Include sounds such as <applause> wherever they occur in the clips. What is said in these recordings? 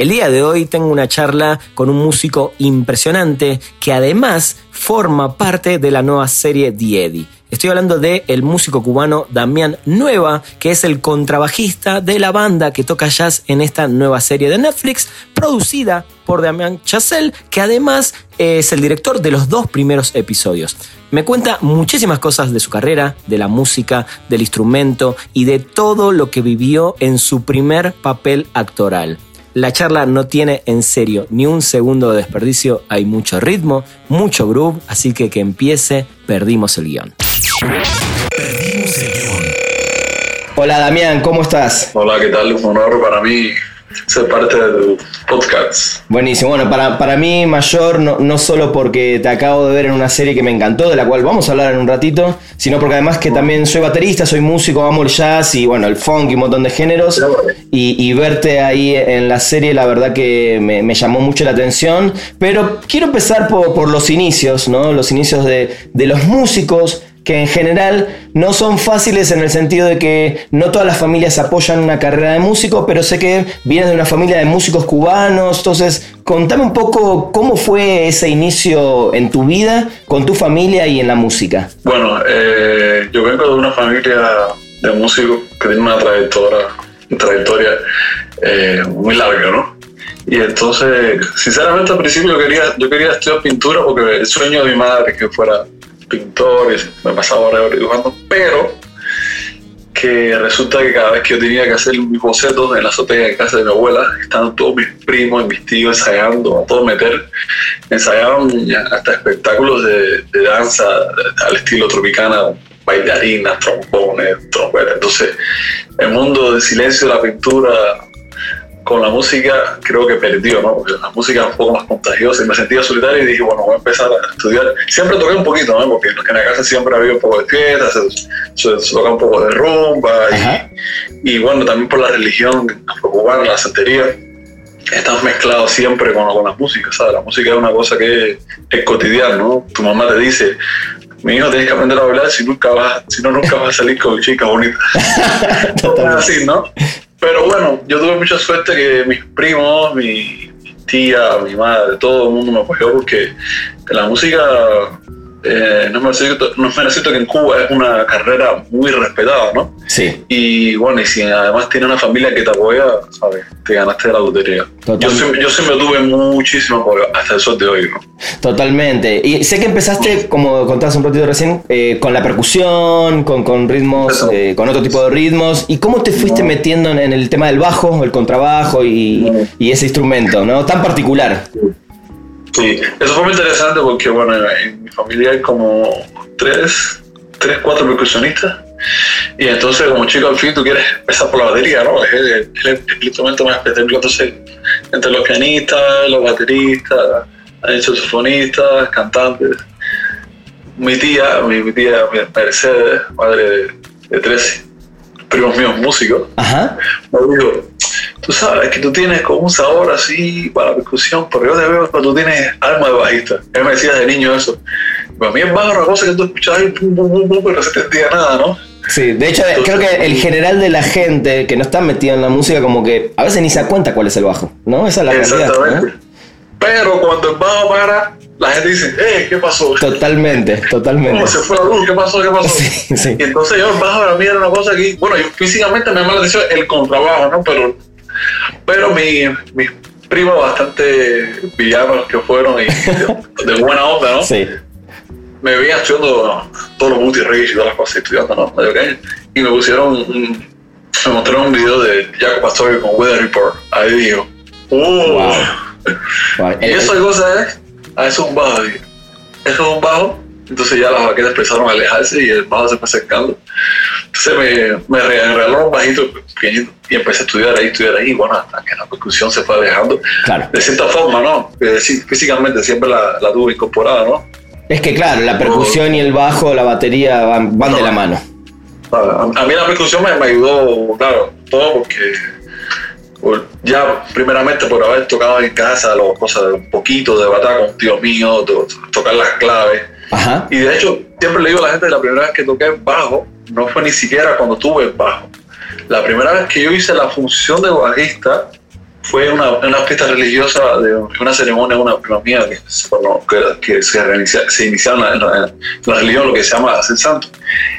El día de hoy tengo una charla con un músico impresionante que además forma parte de la nueva serie Eddie. Estoy hablando de el músico cubano Damián Nueva, que es el contrabajista de la banda que toca jazz en esta nueva serie de Netflix, producida por Damián Chazelle, que además es el director de los dos primeros episodios. Me cuenta muchísimas cosas de su carrera, de la música, del instrumento y de todo lo que vivió en su primer papel actoral. La charla no tiene en serio ni un segundo de desperdicio, hay mucho ritmo, mucho groove, así que que empiece, perdimos el guion. Perdimos el guion. Hola Damián, ¿cómo estás? Hola, ¿qué tal? Un honor para mí ser parte de tu podcast. Buenísimo, bueno, para, para mí mayor, no, no solo porque te acabo de ver en una serie que me encantó, de la cual vamos a hablar en un ratito, sino porque además que también soy baterista, soy músico, amo el jazz y bueno, el funk y un montón de géneros. Y, y verte ahí en la serie, la verdad que me, me llamó mucho la atención. Pero quiero empezar por, por los inicios, ¿no? Los inicios de, de los músicos que en general no son fáciles en el sentido de que no todas las familias apoyan una carrera de músico, pero sé que vienes de una familia de músicos cubanos, entonces contame un poco cómo fue ese inicio en tu vida, con tu familia y en la música. Bueno, eh, yo vengo de una familia de músicos que tiene una trayectoria, trayectoria eh, muy larga, ¿no? Y entonces, sinceramente al principio yo quería, yo quería estudiar pintura porque el sueño de mi madre que fuera pintores, me pasaba horas dibujando, pero que resulta que cada vez que yo tenía que hacer mis bocetos en la azotea de casa de mi abuela, estaban todos mis primos, mis tíos ensayando, a todo meter, ensayaban hasta espectáculos de, de danza al estilo tropicana, bailarinas, trombones, trompetas. Entonces, el mundo del silencio de la pintura con la música creo que perdió, ¿no? Porque la música es un poco más contagiosa y me sentía solitario y dije, bueno, voy a empezar a estudiar. Siempre toqué un poquito, ¿no? Porque en la casa siempre había un poco de fiesta, se, se, toca un poco de rumba y, y, bueno, también por la religión afrocubana, la santería, estás mezclado siempre con, con la música, ¿sabes? La música es una cosa que es cotidiana, ¿no? Tu mamá te dice, mi hijo tienes que aprender a bailar si nunca vas, si no nunca vas a salir con chicas bonitas. <laughs> así, ¿no? Pero bueno, yo tuve mucha suerte que mis primos, mi, tía, mi madre, todo el mundo me apoyó porque la música eh, no, me necesito, no me necesito que en Cuba es una carrera muy respetada, ¿no? Sí. Y bueno, y si además tiene una familia que te apoya, ¿sabes? Te ganaste la lotería. Yo siempre, yo siempre tuve muchísimo apoyo hasta el sol de hoy, ¿no? Totalmente. Y sé que empezaste, como contabas un ratito recién, eh, con la percusión, con, con ritmos, eh, con otro tipo de ritmos. ¿Y cómo te fuiste metiendo en, en, el tema del bajo, el contrabajo y, y ese instrumento, ¿no? Tan particular. Sí, eso fue muy interesante porque, bueno, en mi familia hay como tres, tres cuatro percusionistas. Y entonces, como chico, al fin tú quieres empezar por la batería, ¿no? Es el, el, el instrumento más específico. Entonces, entre los pianistas, los bateristas, saxofonistas, cantantes. Mi tía, mi, mi tía Mercedes, madre de, de tres primos míos músicos, Ajá. me dijo, tú sabes que tú tienes como un sabor así para la percusión, porque yo te veo cuando tú tienes alma de bajista. Él me decía de niño eso. Para mí es bajo una cosa que tú escuchabas y pum, pum, pum, pum, pero no se te entendía nada, ¿no? Sí, de hecho Entonces, creo que el general de la gente que no está metida en la música como que a veces ni se da cuenta cuál es el bajo, ¿no? Esa es la realidad. Exactamente. ¿no? Pero cuando el bajo para, la gente dice, eh, ¿qué pasó? Totalmente, <laughs> totalmente. ¿Cómo se fue la luz? ¿Qué pasó? ¿Qué pasó? Sí, sí. Y entonces yo el bajo para mí era una cosa que, bueno, yo físicamente me llama la atención el contrabajo, ¿no? Pero, pero mi, mis primos bastante villanos que fueron y de, <laughs> de buena onda, ¿no? Sí. Me veían estudiando todos los multi-rage y todas las cosas, estudiando, ¿no? Y me pusieron, un, me mostraron un video de Jacob Pastorius con Weather Report. Ahí digo, ¡uh! Wow. <laughs> Wow. Y esa cosa es, eso es un bajo, digo. Eso es un bajo. Entonces ya las baquetas empezaron a alejarse y el bajo se fue acercando. Entonces me, me regaló un bajito pequeñito y empecé a estudiar ahí, estudiar ahí, y bueno, hasta que la percusión se fue alejando. Claro. De cierta forma, ¿no? Físicamente siempre la, la tuve incorporada, ¿no? Es que claro, la percusión y el bajo, la batería van, van de la mano. A, mí la percusión me, me ayudó, claro, todo porque ya primeramente por haber tocado en casa las cosas de un poquito de batalla con un tío mío, tocar las claves. Ajá. Y de hecho, siempre le digo a la gente, la primera vez que toqué bajo, no fue ni siquiera cuando tuve bajo. La primera vez que yo hice la función de bajista fue una, una fiesta religiosa de una ceremonia de una mía que, que, se, se iniciaron en la, religión, lo que se llama hacer santo.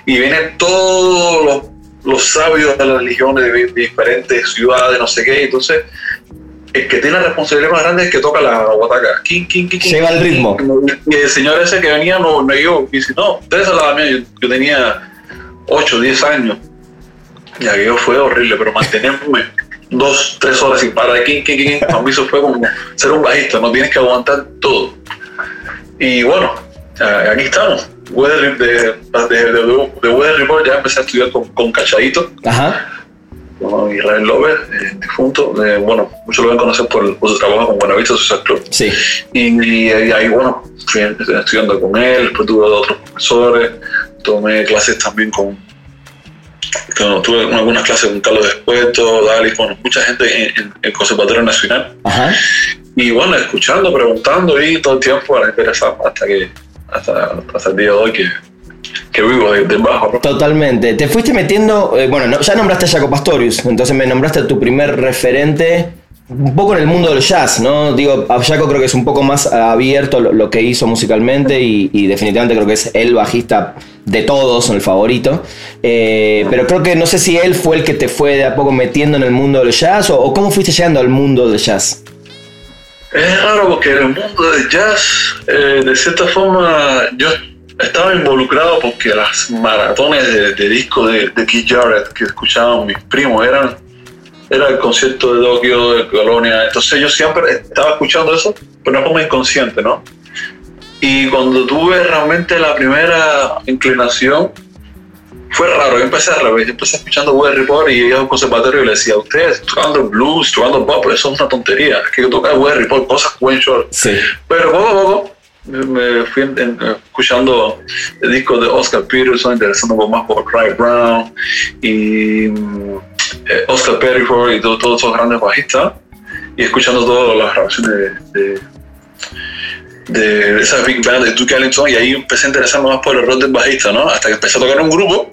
Y vienen todos los, los sabios de las religiones de, diferentes ciudades, no sé qué. Entonces, el que tiene la responsabilidad más grande es que toca la guataca. Lleva el ritmo. Y el señor ese que venía no me yo. Y dice, no, ustedes son la mía. Yo, yo tenía 8, 10 años. Y aquello fue horrible, pero mantenerme <laughs> dos, tres horas sin parar, aquí, aquí, aquí, para mí eso fue como ser un bajista, no tienes que aguantar todo. Y bueno, aquí estamos. Weather, de, de, de, Weather Report ya empecé a estudiar con, con Cachadito. Ajá. Con Israel Lover, eh, difunto. bueno, muchos lo van a conocer por, por su trabajo con Buenavista Social Club. Sí. Y, ahí, bueno, fui estudiando con él, después tuve otros profesores, tomé clases también con, tuve algunas clases con Carlos Despuesto, Dali, bueno, mucha gente en, el Conservatorio Nacional. Ajá. Y bueno, escuchando, preguntando y todo el tiempo a interesar hasta que hasta, hasta el día de hoy que, que vivo de, bajo. Totalmente. Te fuiste metiendo, eh, bueno, ya nombraste a Jaco Pastorius, entonces me nombraste a tu primer referente un poco en el mundo del jazz, ¿no? Digo, Jaco creo que es un poco más abierto lo, que hizo musicalmente y, definitivamente creo que es el bajista de todos, el favorito. Eh, pero creo que no sé si él fue el que te fue de a poco metiendo en el mundo del jazz o, cómo fuiste llegando al mundo del jazz. Es raro porque en el mundo del jazz, eh, de cierta forma, yo estaba involucrado porque las maratones de, disco de, de Keith Jarrett que escuchaban mis primos eran era el concierto de Tokio, de Colonia. Entonces yo siempre estaba escuchando eso, pero no como inconsciente, ¿no? Y cuando tuve realmente la primera inclinación, fue raro. Yo empecé a revés, yo empecé escuchando Web Report y iba a un conservatorio y le decía, ustedes tocando blues, tocando pop, eso es una tontería. Es que yo tocaba Web Report, cosas buen short. Sí. Pero poco a poco me fui escuchando el disco de Oscar Peterson, interesando más por Cry Brown y eh, Oscar Perryford y todos esos grandes bajistas y escuchando todas las grabaciones de, de, esa big band de Duke Ellington y ahí empecé a interesarme más por el rol del bajista, ¿no? Hasta que empecé a tocar en un grupo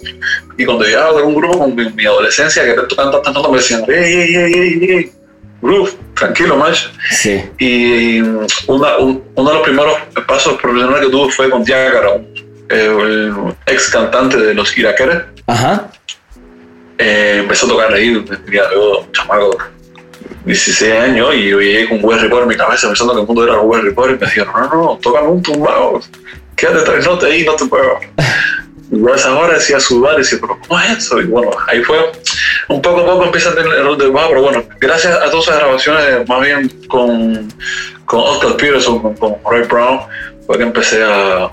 y cuando llegaba a tocar un grupo con mi, adolescencia que tocando tanto me decían, ¡Ey, ey, ey, ey, ey! Groove, tranquilo, macho. Sí. Y una, uno de los primeros pasos profesionales que tuve fue con Diágara, el ex cantante de los Iraqueres. Ajá eh, empezó a tocar ahí, tenía yo, un chamaco, 16 años, y yo llegué con Web Report en mi cabeza pensando que el mundo era Web Report, y me decían, no, no, toca un tumbado, quédate tres notas ahí, no te puedo. <laughs> Y a esa hora decía sudar y decía, pero ¿cómo es eso? Y bueno, ahí fue, un poco a poco empieza a tener el rol de bajo, pero bueno, gracias a todas esas grabaciones, más bien con, con Oscar Peterson, con, con Ray Brown, fue que empecé a,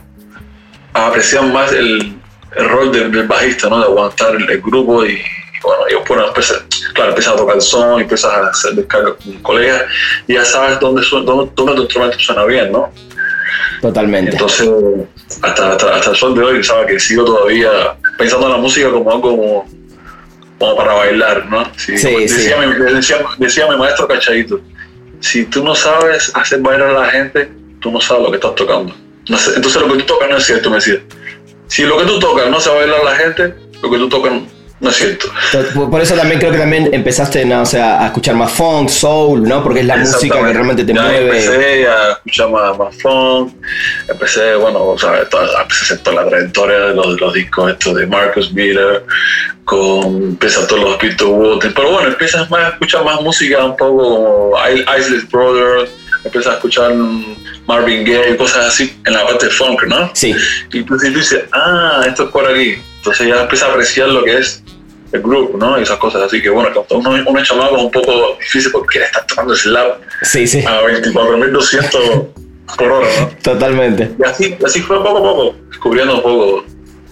a apreciar más el, el rol del, bajista, ¿no? De aguantar el, grupo y, bueno, yo bueno, empecé, claro, empiezas a tocar el son, empiezas a hacer descarga con colegas y ya sabes dónde, dónde, dónde tu instrumento suena bien, ¿no? Totalmente. Entonces, hasta, hasta, el sol de hoy, sabes que sigo todavía pensando en la música como algo como, para bailar, ¿no? Sí, sí, decía, Mi, decía, decía, mi maestro Cachadito, si tú no sabes hacer bailar a la gente, tú no sabes lo que estás tocando. entonces lo que tú tocas no es cierto, me decía si lo que tú tocas no se va a la gente, lo que tú tocas no es cierto. Por eso también creo que también empezaste ¿no? o sea, a escuchar más funk, soul, ¿no? Porque es la música que realmente te mueve. Empecé a escuchar más, más funk, empecé, bueno, o sea, toda, empecé a toda la trayectoria de los, los discos estos de Marcus Miller, con empieza todos los Peter Water, pero bueno, empiezas más a escuchar más música un poco como Isles Brothers, empiezas a escuchar Marvin Gaye, cosas así, en la parte de funk, ¿no? Sí. Y entonces tú dices, ah, esto es por aquí. Entonces ya empieza a apreciar lo que es el grupo, ¿no? Y esas cosas así que, bueno, uno, uno es chamado un poco difícil porque le está tomando slap sí, sí. a 24.200 por hora, ¿no? Totalmente. Y así, así fue poco a poco, descubriendo un poco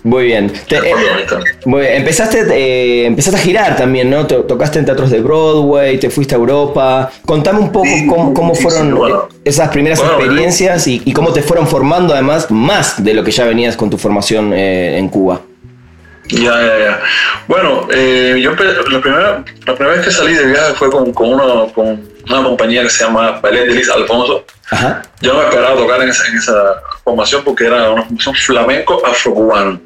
Muy bien. Eh, empezaste, eh, empezaste a girar también, ¿no? tocaste en teatros de Broadway, te fuiste a Europa. Contame un poco cómo, fueron esas primeras experiencias y, cómo te fueron formando además más de lo que ya venías con tu formación eh, en Cuba. Ya, ya, ya. Bueno, yo la primera, la primera vez que salí de viaje fue con, con, uno, con una compañía que se llama Ballet de Liz Alfonso. Yo no me esperaba tocar en esa, en esa formación porque era una formación flamenco afro-cubano.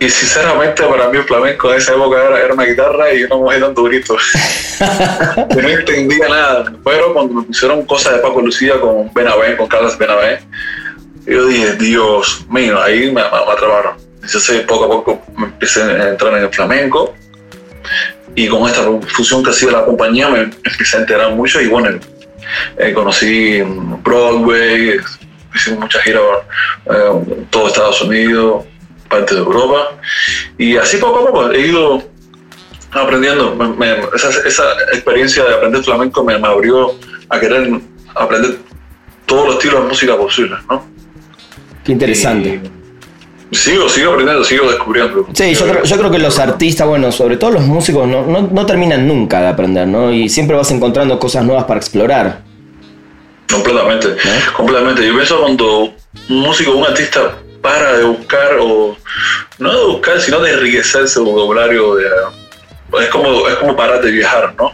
Y sinceramente para mí el flamenco de esa época era, una guitarra y una mujer dando gritos. <laughs> yo no entendía nada. Pero cuando me pusieron cosas de Paco Lucía con Benavén, con Carlos Benavén, yo dije, Dios mío, ahí me, me, atraparon. Entonces poco a poco me empecé a entrar en el flamenco y con esta fusión que hacía la compañía me empecé a enterar mucho y bueno, eh, conocí Broadway, hicimos muchas giras eh, todo Estados Unidos, parte de Europa. Y así poco a poco he ido aprendiendo. esa, experiencia de aprender flamenco me, abrió a querer aprender todos los estilos de música posibles, ¿no? Qué interesante. Sigo, sigo aprendiendo, sigo descubriendo. Sí, yo creo, yo creo, que los artistas, bueno, sobre todo los músicos, no, no, terminan nunca de aprender, ¿no? Y siempre vas encontrando cosas nuevas para explorar. Completamente, completamente. Yo pienso cuando un músico, un artista para de buscar, o no de buscar, sino de enriquecer su vocabulario. De, es, como, es como parar de viajar, ¿no?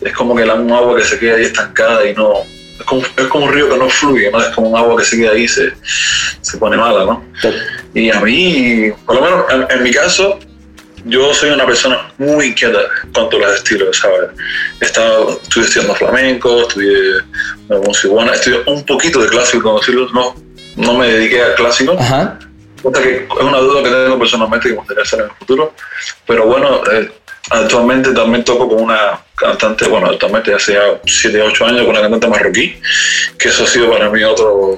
Es como que la, un agua que se queda ahí estancada y no. Es como, es como un río que no fluye, ¿no? Es como un agua que se queda ahí y se, se pone mala, ¿no? Y a mí, por lo menos en, mi caso, yo soy una persona muy inquieta en cuanto a los estilos, ¿sabes? He estado, estuve estudiando flamenco, estudié música cubana, estudié un poquito de clásico, decirlo, no no me dediqué al clásico. Ajá. Que es una duda que tengo personalmente que me gustaría hacer en el futuro. Pero bueno, eh, actualmente también toco con una cantante, bueno, actualmente hace 7, 8 años con una cantante marroquí, que eso ha sido para mí otro,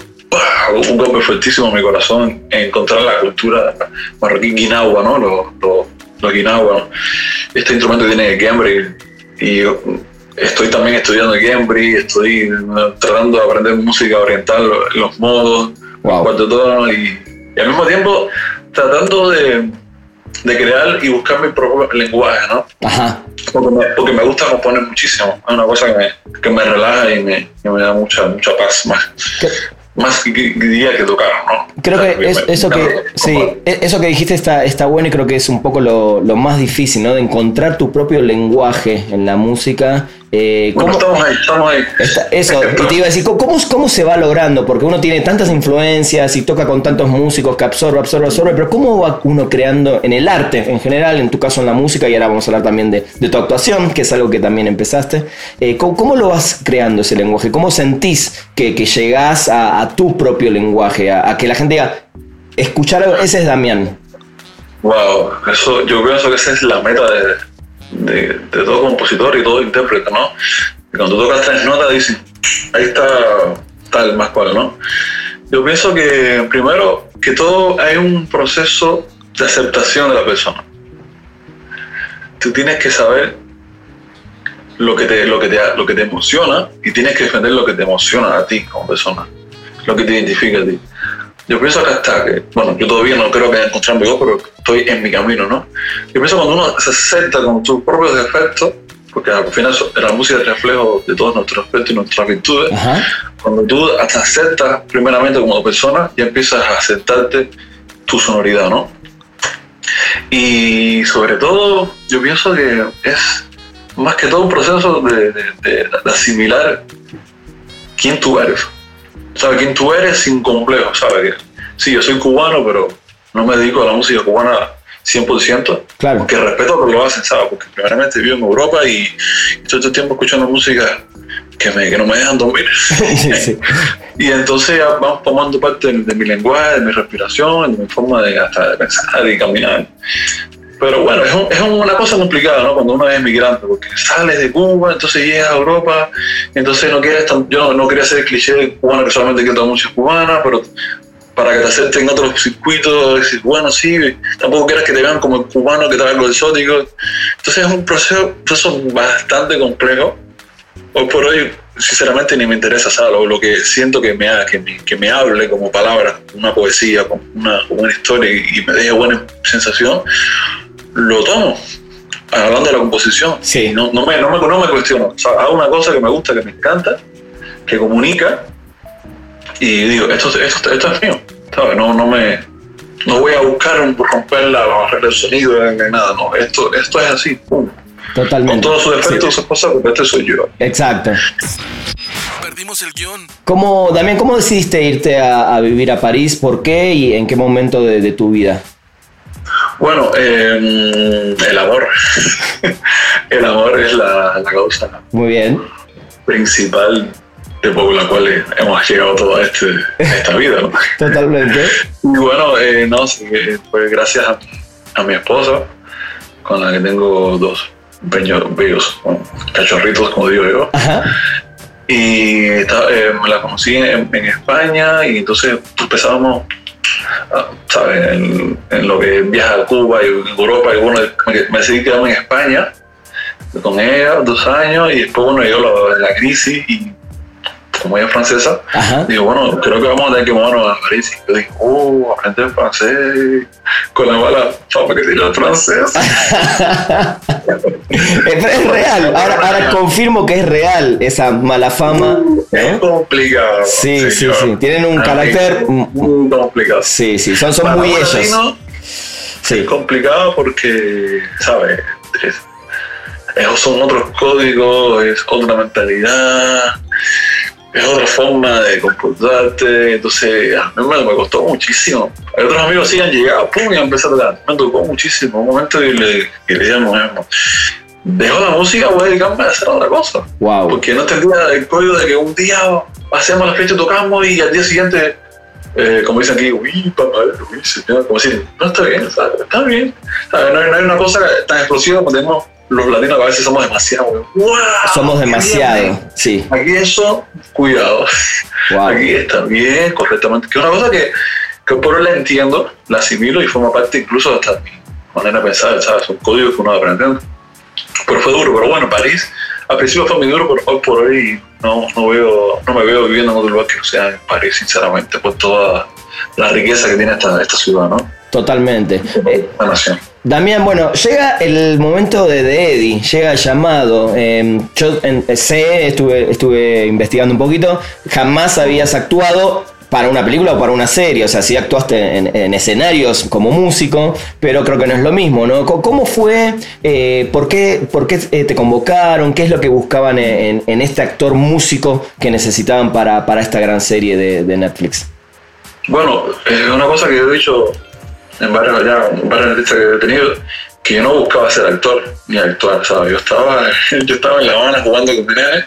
un golpe fuertísimo en mi corazón, encontrar la cultura marroquí guinagua, ¿no? Los, los, los Este instrumento tiene Cambridge y estoy también estudiando Cambridge, estoy tratando de aprender música oriental, los modos wow. y, al mismo tiempo tratando de, de, crear y buscar mi propio lenguaje, ¿no? Ajá. Porque, me, porque me gusta componer muchísimo, es una cosa que me, que me relaja y me, me da mucha, mucha paz más más día que tocar, ¿no? Creo que eso que sí, e, eso que dijiste está, está bueno y creo que es un poco lo, lo, más difícil, ¿no? De encontrar tu propio lenguaje en la música. Eh, bueno, estamos ahí, estamos ahí. eso, y te iba a decir, ¿cómo, ¿cómo se va logrando? Porque uno tiene tantas influencias y toca con tantos músicos que absorbe, absorbe, absorbe, pero ¿cómo va uno creando en el arte en general, en tu caso en la música, y ahora vamos a hablar también de, de tu actuación, que es algo que también empezaste? Eh, ¿cómo, ¿cómo, lo vas creando ese lenguaje? ¿Cómo sentís que, que llegás a, a tu propio lenguaje, a, que la gente diga, escuchar, ese es Damián. Wow, eso, yo pienso que esa es la meta de, de, todo compositor y todo intérprete, ¿no? cuando tocas tres notas dicen, ahí está tal más cual, ¿no? Yo pienso que primero que todo hay un proceso de aceptación de la persona. Tú tienes que saber lo que te, lo que te, lo que te emociona y tienes que defender lo que te emociona a ti como persona lo que te identifica a ti. Yo pienso que hasta que, bueno, yo todavía no creo que haya encontrado mi voz, pero estoy en mi camino, ¿no? Yo pienso cuando uno se acepta con sus propios defectos, porque al final la música es reflejo de todos nuestros aspectos y nuestras virtudes, cuando tú te aceptas primeramente como persona, ya empiezas a aceptarte tu sonoridad, ¿no? Y sobre todo, yo pienso que es más que todo un proceso de, de, de asimilar quién tú eres sabes quién tú eres sin complejo, sabes que sí, yo soy cubano, pero no me dedico a la música cubana 100%, claro. porque respeto que lo hacen, ¿sabes? Porque primeramente vivo en Europa y estoy todo el tiempo escuchando música que, me, que no me dejan dormir. <laughs> <laughs> y entonces ya vamos tomando parte de, mi lenguaje, de mi respiración, de mi forma de, hasta de pensar y caminar. Pero bueno, es, es, una cosa complicada, ¿no? Cuando uno es inmigrante, porque sales de Cuba, entonces llegas a Europa, entonces no quieres, yo no, quería ser el cliché de cubano que solamente quiere tomar música cubana, pero para que te acepten otros circuitos, decir, bueno, sí, tampoco quieres que te vean como el cubano que trae algo exótico. Entonces es un proceso, bastante complejo hoy por hoy, sinceramente, ni me interesa, ¿sabes? Lo, que siento que me, que, me, que me hable como palabra, una poesía, como una, una historia y, y me deje buena sensación, lo tomo hablando de la composición. Sí. No, no, me, no, me, no me cuestiono. O sea, hago una cosa que me gusta, que me encanta, que comunica, y digo, esto, esto, esto es mío. ¿sabes? No, no, me, no voy a buscar un- romper la barrera del sonido ni nada. No, esto, esto es así. pum. Con Totalmente. todos sus defectos, Sí. sus cosas, porque este soy yo. Exacto. Perdimos el guion. ¿Cómo, Damián, cómo decidiste irte a, a vivir a París? ¿Por qué y en qué momento de, de tu vida? Bueno, eh, el amor. <laughs> el amor es la, la causa Muy bien. principal de por la cual hemos llegado toda este, esta vida. ¿no? <laughs> Totalmente. Y bueno, eh, no, sí, pues gracias a, a mi esposa, con la que tengo dos bellos, bellos bueno, cachorritos, como digo yo. Ajá. Y esta- eh, me la conocí en, en España y entonces empezábamos, ¿sabes? En, lo que viaja a Cuba y Europa. Y bueno, me, decidí quedarme en España con ella dos años y después, bueno, llegó la, la crisis y como ella es francesa, Ajá. Digo, bueno, creo que vamos a tener que movernos a París. Y yo digo, oh, aprender francés con la mala fama que tiene el francés. <laughs> es, es real. Ahora, ahora confirmo que es real esa mala fama. Es ¿no? complicado. Sí, sí, sí. Tienen un Ah, carácter. Muy complicado. Sí, sí. Son, son Para muy ellos. latino, Sí. Es complicado porque, ¿sabes? Es- es- son otros códigos, es otra mentalidad, es otra forma de comportarte. Entonces, a mí me, me costó muchísimo. Hay otros amigos sí han llegado, pum, y han empezado a Me tocó muchísimo. Un momento y le, que le dejo la música, voy a dedicarme a hacer otra cosa. Wow. Porque no entendía el código de que un día hacemos la fecha, tocamos y al día siguiente, eh, como dicen aquí, uy, papá, uy, señor, como decir, no está bien, está, está bien. No, hay, no hay una cosa tan explosiva como tenemos los latinos, a veces somos demasiado. ¡Wow! Somos demasiado. Sí. Aquí eso, cuidado. Wow. Aquí está bien, correctamente. Que es una cosa que, que por hoy la entiendo, la asimilo y forma parte incluso hasta de mi manera de pensar, ¿sabes? Son códigos que uno va aprendiendo. Pero fue duro, pero bueno, París al principio fue muy duro, pero hoy por hoy no, no, veo, no me veo viviendo en otro lugar que no sea en París, sinceramente, por toda la riqueza que tiene esta, esta ciudad, ¿no? Totalmente. La nación. Damián, bueno, llega el momento de, Eddie, llega el llamado. Eh, yo en- sé, estuve, estuve investigando un poquito, jamás habías actuado para una película o para una serie, o sea, sí actuaste en, en escenarios como músico, pero creo que no es lo mismo, ¿no? ¿Cómo fue? Eh, ¿Por qué, por qué eh, te convocaron? ¿Qué es lo que buscaban en, este actor músico que necesitaban para, para esta gran serie de, Netflix? Bueno, una cosa que yo he dicho en varias, ya, en entrevistas que he tenido, que yo no buscaba ser actor ni actuar, ¿sabes? Yo estaba, <laughs> yo estaba en La Habana jugando con nene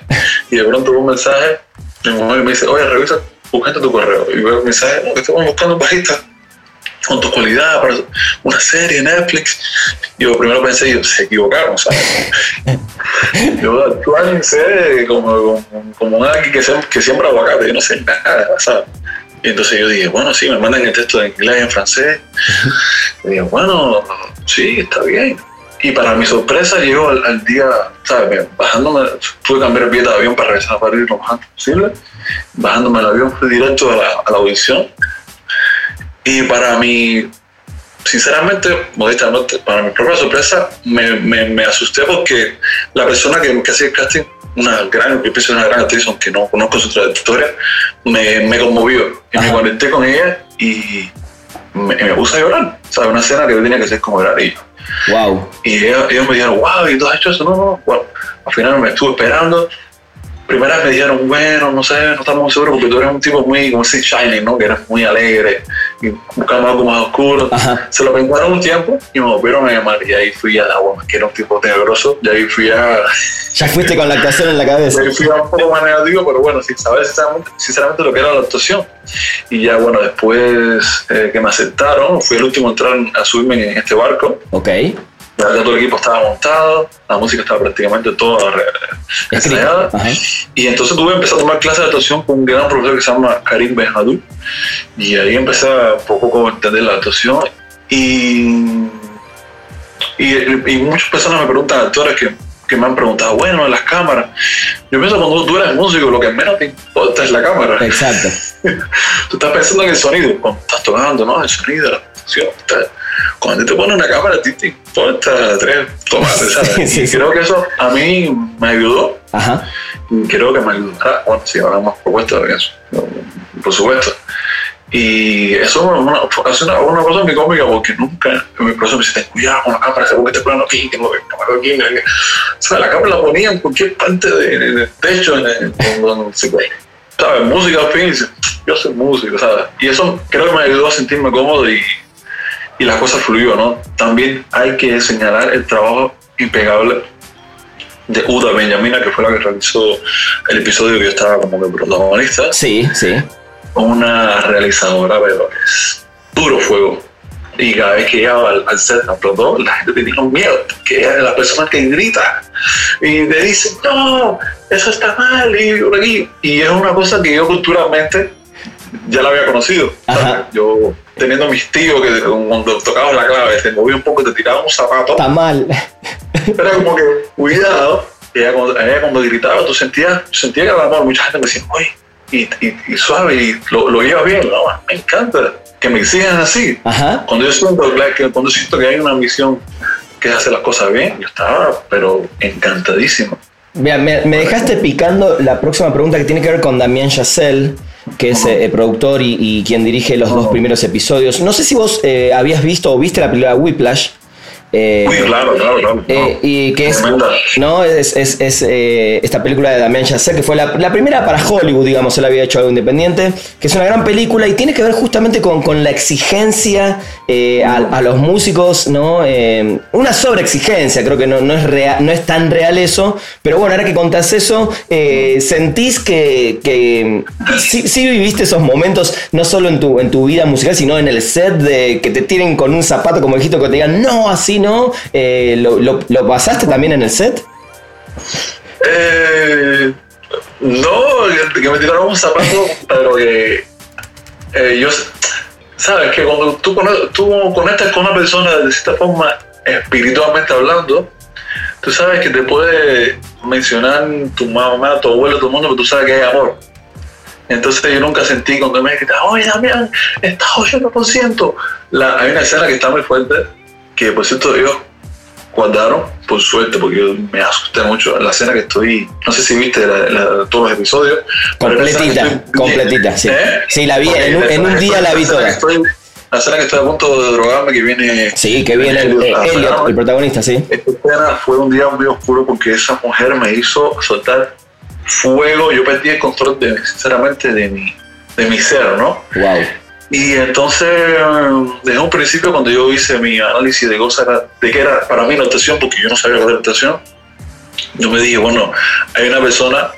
y de pronto veo un mensaje, mi mujer me dice, oye, revisa, buscando tu correo. Y veo el mensaje, no, que estamos buscando un bajista con tu cualidad para una serie, Netflix. Yo primero pensé, yo, se equivocaron, ¿sabes? <laughs> yo actuar serie como, como, como alguien que, que siembra aguacate, yo no sé nada, ¿sabes? Y entonces yo dije, bueno, sí, me mandan el texto en inglés, en francés. Y <laughs> dije, bueno, sí, está bien. Y para mi sorpresa llegó al, al día, ¿sabes? Bajándome, que cambiar el billete de avión para regresar a París lo más antes posible. Bajándome el avión fui directo a la, a la audición. Y para mi, sinceramente, modestamente, para mi propia sorpresa, me, me, me asusté porque la persona que, que hacía el casting, una gran, yo pienso una gran actriz, aunque no conozco su trayectoria, me, me conmovió. Y me conecté con ella y me, me puse a llorar. ¿Sabes? Una escena que yo tenía que hacer como llorar. Y, Wow. y ellos, ellos me dijeron, wow, ¿y tú has hecho eso? No, no, al final me estuve esperando. Primera vez me dijeron, bueno, no sé, no estamos seguros porque tú eres un tipo muy, como si shining, ¿no? Que eres muy alegre y buscamos algo más oscuro. Ajá. Se lo pensaron un tiempo y me volvieron a llamar y ahí fui a la bueno, que era un tipo tenebroso, y ahí fui a, <laughs> Ya fuiste con la actuación en la cabeza. ahí fui a un poco más negativo, pero bueno, sin saber sinceramente, sinceramente lo que era la actuación. Y ya bueno, después eh, que me aceptaron, fui el último a entrar a subirme en este barco. Ok. Ya todo el equipo estaba montado, la música estaba prácticamente toda re- ensayada. Y entonces tuve que empezar a tomar clases de actuación con un gran profesor que se llama Karim Benhadou. Y ahí empecé a poco a entender la actuación. Y, y, y muchas personas me preguntan, actores, que que me han preguntado, bueno, en las cámaras. Yo pienso cuando tú eres músico, lo que menos te importa es la cámara. Exacto. <laughs> tú estás pensando en el sonido, cuando estás tocando, ¿no? El sonido, la función. Cuando te pones una cámara, a ti te importa tres tomates, ¿sabes? y creo que eso a mí me ayudó. Ajá. Y creo que me ayudará. Bueno, si ahora más propuestas de eso, por supuesto. Y eso es una, una, una, cosa muy cómica porque nunca mi profesor me dice, cuidado con la cámara, según que te plano aquí, tengo que cámara aquí. O sea, la cámara la ponía en cualquier parte del techo, en el, ¿sabes? Música, fin, yo soy músico, ¿sabes? Y eso creo que me ayudó a sentirme cómodo y, y la cosa fluyó, ¿no? También hay que señalar el trabajo impecable de Uda Benjamina, que fue la que realizó el episodio que yo estaba como que protagonista. Sí, sí una realizadora, pero es puro fuego. Y cada vez que llegaba al, set a la gente tenía miedo, que es la persona que grita y te dice, no, eso está mal, y, y es una cosa que yo culturalmente ya la había conocido. Yo teniendo mis tíos que cuando tocabas la clave te movía un poco y te tiraba un zapato. Está mal. Era como que, cuidado. Y ella cuando, gritaba, tú sentías, sentías que el amor, mucha gente me decía, oye, y, y, suave y lo, lo, lleva bien. ¿no? Me encanta que me sigan así. Cuando yo siento que, cuando siento que hay una misión que hace las cosas bien, yo estaba, pero encantadísimo. me, me, dejaste picando la próxima pregunta que tiene que ver con Damien Chazelle, que es eh, productor y, quien dirige los dos primeros episodios. No sé si vos eh, habías visto o viste la película Whiplash. Eh, claro, claro, claro. Eh, y que es, ¿no? es, es, es eh, esta película de Damien Chazelle, que fue la, la, primera para Hollywood, digamos, él había hecho algo independiente, que es una gran película y tiene que ver justamente con, con la exigencia eh, a, a, los músicos, ¿no? una sobreexigencia, creo que no, no, es real, no es tan real eso, pero bueno, ahora que contás eso, sentís que, que sí, sí, viviste esos momentos, no solo en tu, en tu vida musical, sino en el set de que te tiren con un zapato como dijiste, que te digan, no, así Eh, ¿lo, pasaste también en el set? Eh, no, que me tiraron un zapato, <laughs> pero que eh, yo, sabes que cuando tú, tú conectas con una persona de cierta forma espiritualmente hablando, tú sabes que te puede mencionar tu mamá, tu abuelo, todo el mundo, pero tú sabes que hay amor. Entonces yo nunca sentí cuando me dijiste, oye Damián, estás 80%. La, hay una escena que está muy fuerte, que por cierto ellos guardaron, por suerte, porque yo me asusté mucho en la escena que estoy, no sé si viste todos los episodios. Completita, completita, sí. ¿Eh? Sí, la vi, en un, día la vi toda. la escena que estoy a punto de drogarme, que viene... Sí, que viene el, Elliot, el protagonista, sí. Esta escena fue un día muy oscuro porque esa mujer me hizo soltar fuego, yo perdí el control, de, sinceramente, de mi, de mi ser, ¿no? Wow. Y entonces, desde un principio, cuando yo hice mi análisis de cosas, de qué era para mí la actuación, porque yo no sabía la actuación, yo me dije, bueno, hay una persona,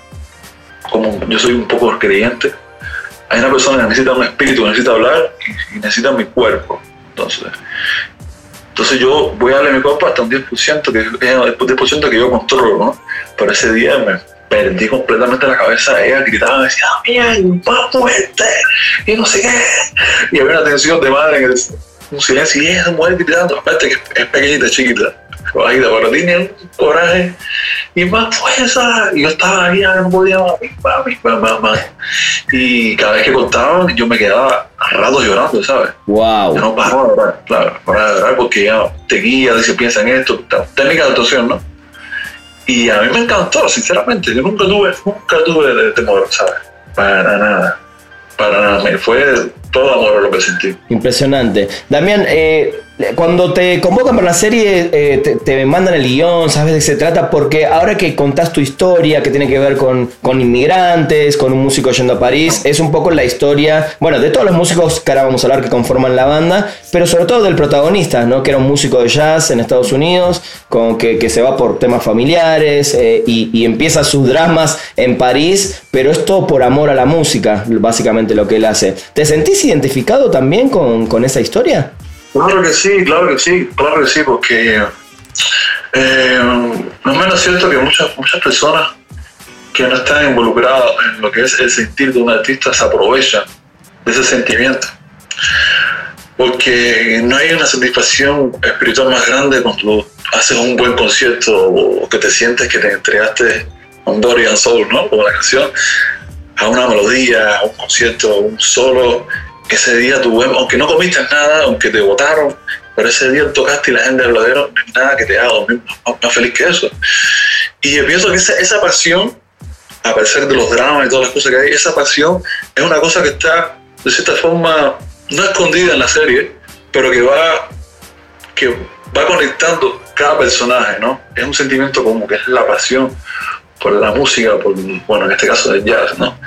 como yo soy un poco creyente, hay una persona que necesita un espíritu, necesita hablar y, necesita mi cuerpo. Entonces, entonces yo voy a darle mi cuerpo hasta un 10%, que es el 10% que yo controlo, ¿no? Pero ese día perdí completamente la cabeza. Ella gritaba, me decía, bien, va fuerte, y no sé qué. Y había una tensión de madre, en el, un silencio, y esa mujer gritando, aparte que es pequeñita, chiquita, bajita, pero tiene un coraje y más fuerza. Y yo estaba ahí, no podía más, Y cada vez que contaban, yo me quedaba a rato llorando, ¿sabes? Wow. Yo no paraba de llorar, claro, paraba de llorar porque ya te guía, dice, piensa en esto, técnica de actuación, ¿no? Y a mí me encantó, sinceramente. Yo nunca tuve, nunca tuve temor, ¿sabes? Para nada. Para nada. Me fue todo amor lo que sentí. Impresionante. Damián, eh, cuando te convocan para la serie, eh, te, mandan el guion, sabes de qué se trata, porque ahora que contás tu historia, que tiene que ver con, con inmigrantes, con un músico yendo a París, es un poco la historia, bueno, de todos los músicos que ahora vamos a hablar que conforman la banda, pero sobre todo del protagonista, ¿no? Que era un músico de jazz en Estados Unidos, con que, se va por temas familiares eh, y, y, empieza sus dramas en París, pero es todo por amor a la música, básicamente lo que él hace. ¿Te sentís identificado también con, con esa historia? Claro que sí, claro que sí, claro que sí, porque eh, no es menos cierto que muchas, muchas personas que no están involucradas en lo que es el sentir de un artista se aprovechan de ese sentimiento. Porque no hay una satisfacción espiritual más grande cuando haces un buen concierto o que te sientes que te entregaste un Dorian Soul, ¿no? Como la canción, a una melodía, a un concierto, a un solo, ese día tu aunque no comiste nada, aunque te votaron, pero ese día tocaste y la gente lo no hay nada que te haga más, feliz que eso. Y yo pienso que esa, esa pasión, a pesar de los dramas y todas las cosas que hay, esa pasión es una cosa que está, de cierta forma, no escondida en la serie, pero que va, que va conectando cada personaje, ¿no? Es un sentimiento como que es la pasión por la música, por, bueno, en este caso del jazz, ¿no?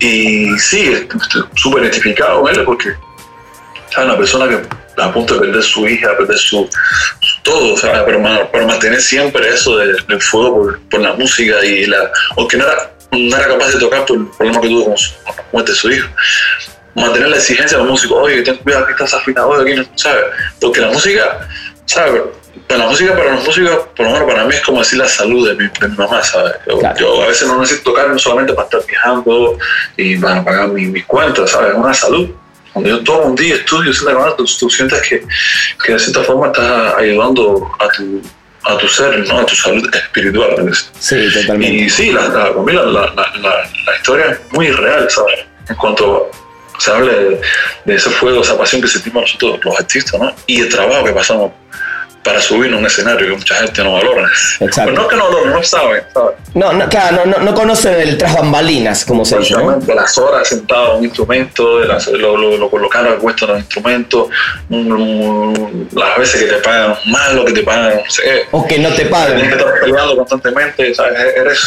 Y sí, estoy súper identificado con él porque es una persona que a punto de perder su hija, perder su, todo, o sea, pero, mantener siempre eso del fuego por, la música y la, aunque no era, no era capaz de tocar por el problema que tuvo con, su, muerte de su hijo, mantener la exigencia de los músicos, oye, ten cuidado, aquí estás afinado, aquí no, ¿sabes? Porque la música, ¿sabes? La música para los músicos, por lo menos para mí es como decir la salud de mi, mamá, ¿sabes? Yo, a veces no necesito tocar solamente para estar viajando y para pagar mis cuentas, ¿sabes? Es una salud. Cuando yo todo un día estudio, tú, tú sientes que, que de cierta forma estás ayudando a tu, a tu ser, ¿no? a tu salud espiritual. Sí, totalmente. Y sí, la, la, la, la, historia es muy real, ¿sabes? En cuanto se habla de, de, ese fuego, esa pasión que sentimos nosotros los artistas, ¿no? Y el trabajo que pasamos para subir a un escenario que mucha gente no valora. Exacto. Pero no que no valoren, no saben, No, no, claro, no, no, conocen el tras bambalinas, como se dice. ¿no? Las horas sentado en un instrumento, las, lo, lo, lo colocaron al puesto los instrumentos, las veces que te pagan mal, lo que te pagan, no sé. O que no te pagan. Tienes que estar peleando constantemente, ¿sabes? Eres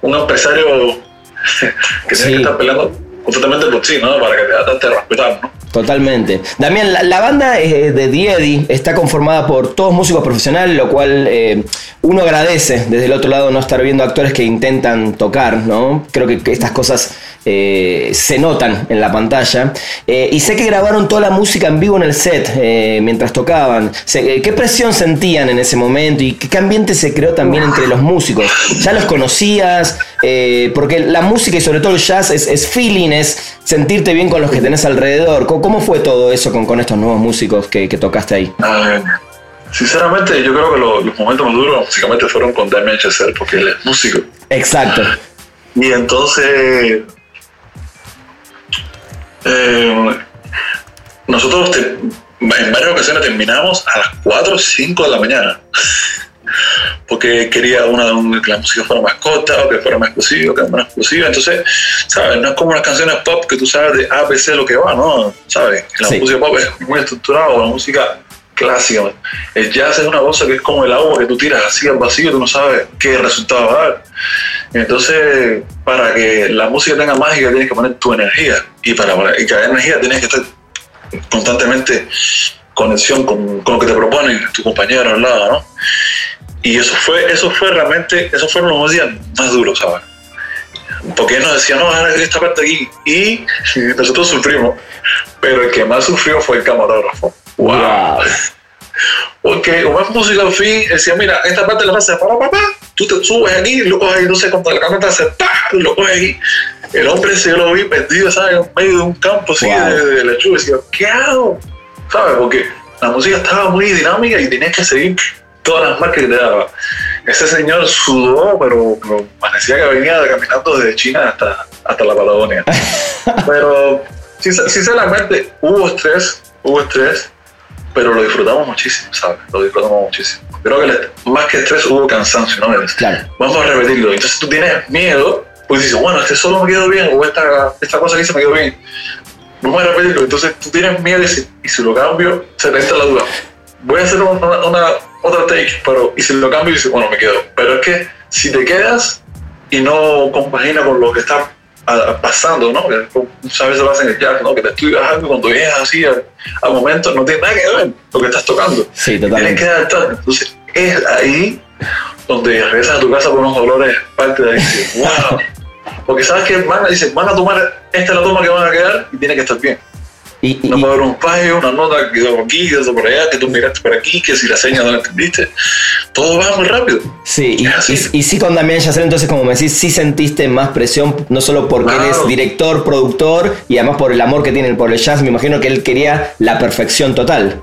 un empresario <laughs> que tienes que estar peleando constantemente por sí, ¿no? Para que te, te respetar, ¿no? Totalmente. Damián, la, banda eh, de Diedi está conformada por todos músicos profesionales, lo cual eh, uno agradece desde el otro lado no estar viendo actores que intentan tocar, ¿no? Creo que, estas cosas eh, se notan en la pantalla. y sé que grabaron toda la música en vivo en el set mientras tocaban. ¿Qué presión sentían en ese momento y qué ambiente se creó también entre los músicos? ¿Ya los conocías? porque la música y sobre todo el jazz es, es feeling, es sentirte bien con los que tenés alrededor. ¿Cómo fue todo eso con, con estos nuevos músicos que, tocaste ahí? sinceramente, yo creo que los momentos más duros básicamente fueron con Damien Chazelle, porque él es músico. Exacto. Y entonces, eh, nosotros en varias ocasiones terminamos a las 4 o 5 de la mañana porque quería una, que la música fuera más corta o que fuera más explosiva, que más explosiva. Entonces, ¿sabes? No es como las canciones pop que tú sabes de A, B, C, lo que va, ¿no? ¿Sabes? La música pop es muy estructurada, la música clásica. El jazz es una cosa que es como el agua que tú tiras así al vacío, tú no sabes qué resultado va a dar. Entonces, para que la música tenga mágica, tienes que poner tu energía. Y para, y que haya energía, tienes que estar constantemente conexión con, con, lo que te proponen tu compañero al lado, ¿no? Y eso fue, eso fue realmente, esos fueron los días más duros, ¿sabes? Porque él nos decía, no, esta parte aquí. Y <laughs> nosotros sufrimos. Pero el que más sufrió fue el camarógrafo. ¡Wow! Porque como es música al fin, decía, mira, esta parte la vas a para papá, tú te subes aquí, lo coges ahí, no sé, cuando la cámara hace ¡pah! lo coges aquí. El hombre se lo vi perdido, ¿sabes? En medio de un campo así de, lechuga. Decía, ¿qué hago? ¿Sabes? Porque la música estaba muy dinámica y tenías que seguir todas las marcas que te daba. Ese señor sudó, pero, parecía que venía caminando desde China hasta, hasta la Patagonia. <laughs> pero sinceramente hubo estrés, hubo estrés, pero lo disfrutamos muchísimo, ¿sabes? Lo disfrutamos muchísimo. Creo que más que estrés hubo cansancio, ¿no? Claro. Vamos a repetirlo. Entonces tú tienes miedo, pues dices, bueno, este solo me quedó bien, o esta, esta cosa que se me quedó bien. Vamos a repetirlo. Entonces tú tienes miedo y si, y si lo cambio, se te entra la duda. Voy a hacer una, una otra take, pero y si lo cambio, dice, bueno, me quedo. Pero es que si te quedas y no compagina con lo que está pasando, ¿no? Muchas veces lo hacen en el jazz, ¿no? Que te estudias algo cuando vienes así al, momento, no tiene nada que ver lo que estás tocando. Sí, totalmente. Tienes que adaptar. Entonces, es ahí donde regresas a tu casa con unos dolores parte de ahí. <laughs> wow. Porque sabes que van a, dicen, van a tomar, esta es la toma que van a quedar y tiene que estar bien. Y, no puede haber un fallo, una nota que quedó aquí, que por allá, que tú miraste por aquí, que si la seña no la entendiste. Todo va muy rápido. Sí, y, y, sí con Damián Yacer, entonces como me decís, sí sentiste más presión, no solo porque él es director, productor, y además por el amor que tiene por el jazz, me imagino que él quería la perfección total.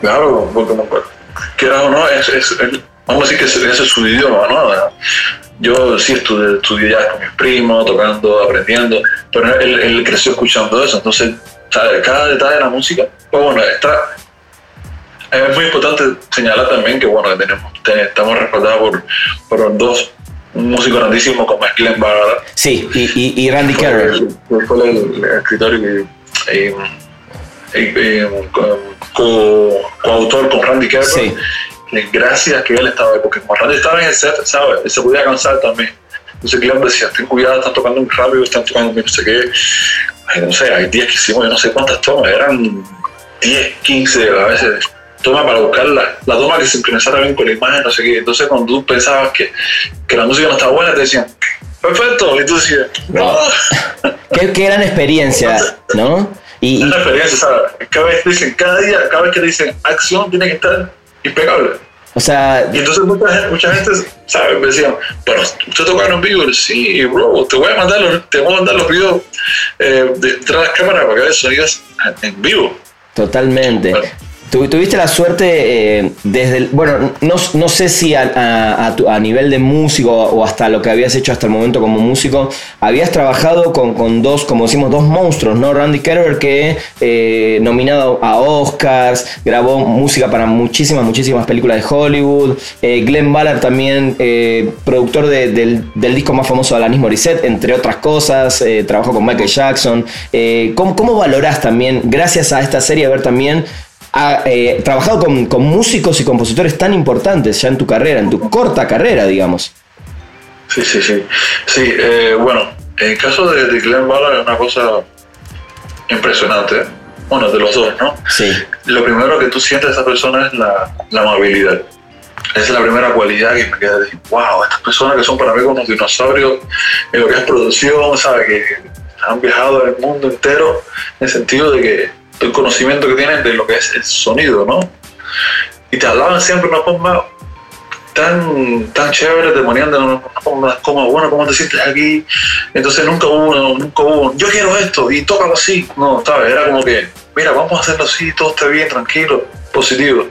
Claro, porque que o no, es, es, vamos a decir que ese, es su idioma, ¿no? Yo sí estudié, estudié ya con mis primos, tocando, aprendiendo, pero él, él creció escuchando eso, entonces cada detalle de la música, pues bueno, está, es muy importante señalar también que bueno, tenemos, estamos respaldados por, por dos músicos grandísimos como es Glenn. Sí, y, y, Randy Carroll. Fue el, escritor y, y, coautor con Randy Carroll. Sí. Gracias que él estaba ahí, porque como Randy estaba en el set, ¿sabes? Se podía cansar también. Entonces Glenn decía, ten cuidado, están tocando muy rápido, están tocando muy no sé qué. no sé, hay días que hicimos, yo no sé cuántas tomas, eran 10, 15 a veces toma para buscar la, toma que se sincronizara bien con la imagen, no sé qué. Entonces, cuando tú pensabas que, que la música no estaba buena, te decían, perfecto. Y tú decías, no. <laughs> qué, qué, gran experiencia, ¿no? Y, una experiencia, ¿sabes? Cada vez, dicen, cada día, cada vez que dicen acción, tiene que estar impecable. O sea, y entonces mucha, mucha gente, ¿sabes? Me decían, bueno, ¿usted tocaron en vivo? Sí, bro, te voy a mandar los, te voy a mandar los videos eh, detrás de las cámaras para que veas sonidos en vivo. Totalmente. Tuviste la suerte eh, desde el, bueno, no, no sé si a, a, nivel de músico o hasta lo que habías hecho hasta el momento como músico, habías trabajado con, con dos, como decimos, dos monstruos, ¿no? Randy Kerber que eh, nominado a Oscars, grabó música para muchísimas, muchísimas películas de Hollywood, eh, Glenn Ballard también, productor del, del, disco más famoso de Alanis Morissette, entre otras cosas, trabajó con Michael Jackson. ¿cómo, ¿Cómo valorás también, gracias a esta serie, ver también ha eh, trabajado con, con, músicos y compositores tan importantes ya en tu carrera, en tu corta carrera, digamos. Sí, sí, sí. Sí, eh, bueno, en el caso de, Glenn Ballard es una cosa impresionante. Bueno, de los dos, ¿no? Sí. Lo primero que tú sientes de esa persona es la, la amabilidad. Esa es la primera cualidad que me queda de decir, wow, estas personas que son para mí como dinosaurios en lo que es producción, ¿sabes? Que han viajado el mundo entero en el sentido de que el conocimiento que tienen de lo que es el sonido, ¿no? Y te hablaban siempre una forma tan, tan chévere, te ponían de una forma como, bueno, ¿cómo te sientes aquí? Entonces nunca hubo, nunca hubo, yo quiero esto y tócalo así. No, ¿sabes? Era como que, mira, vamos a hacerlo así, todo está bien, tranquilo, positivo.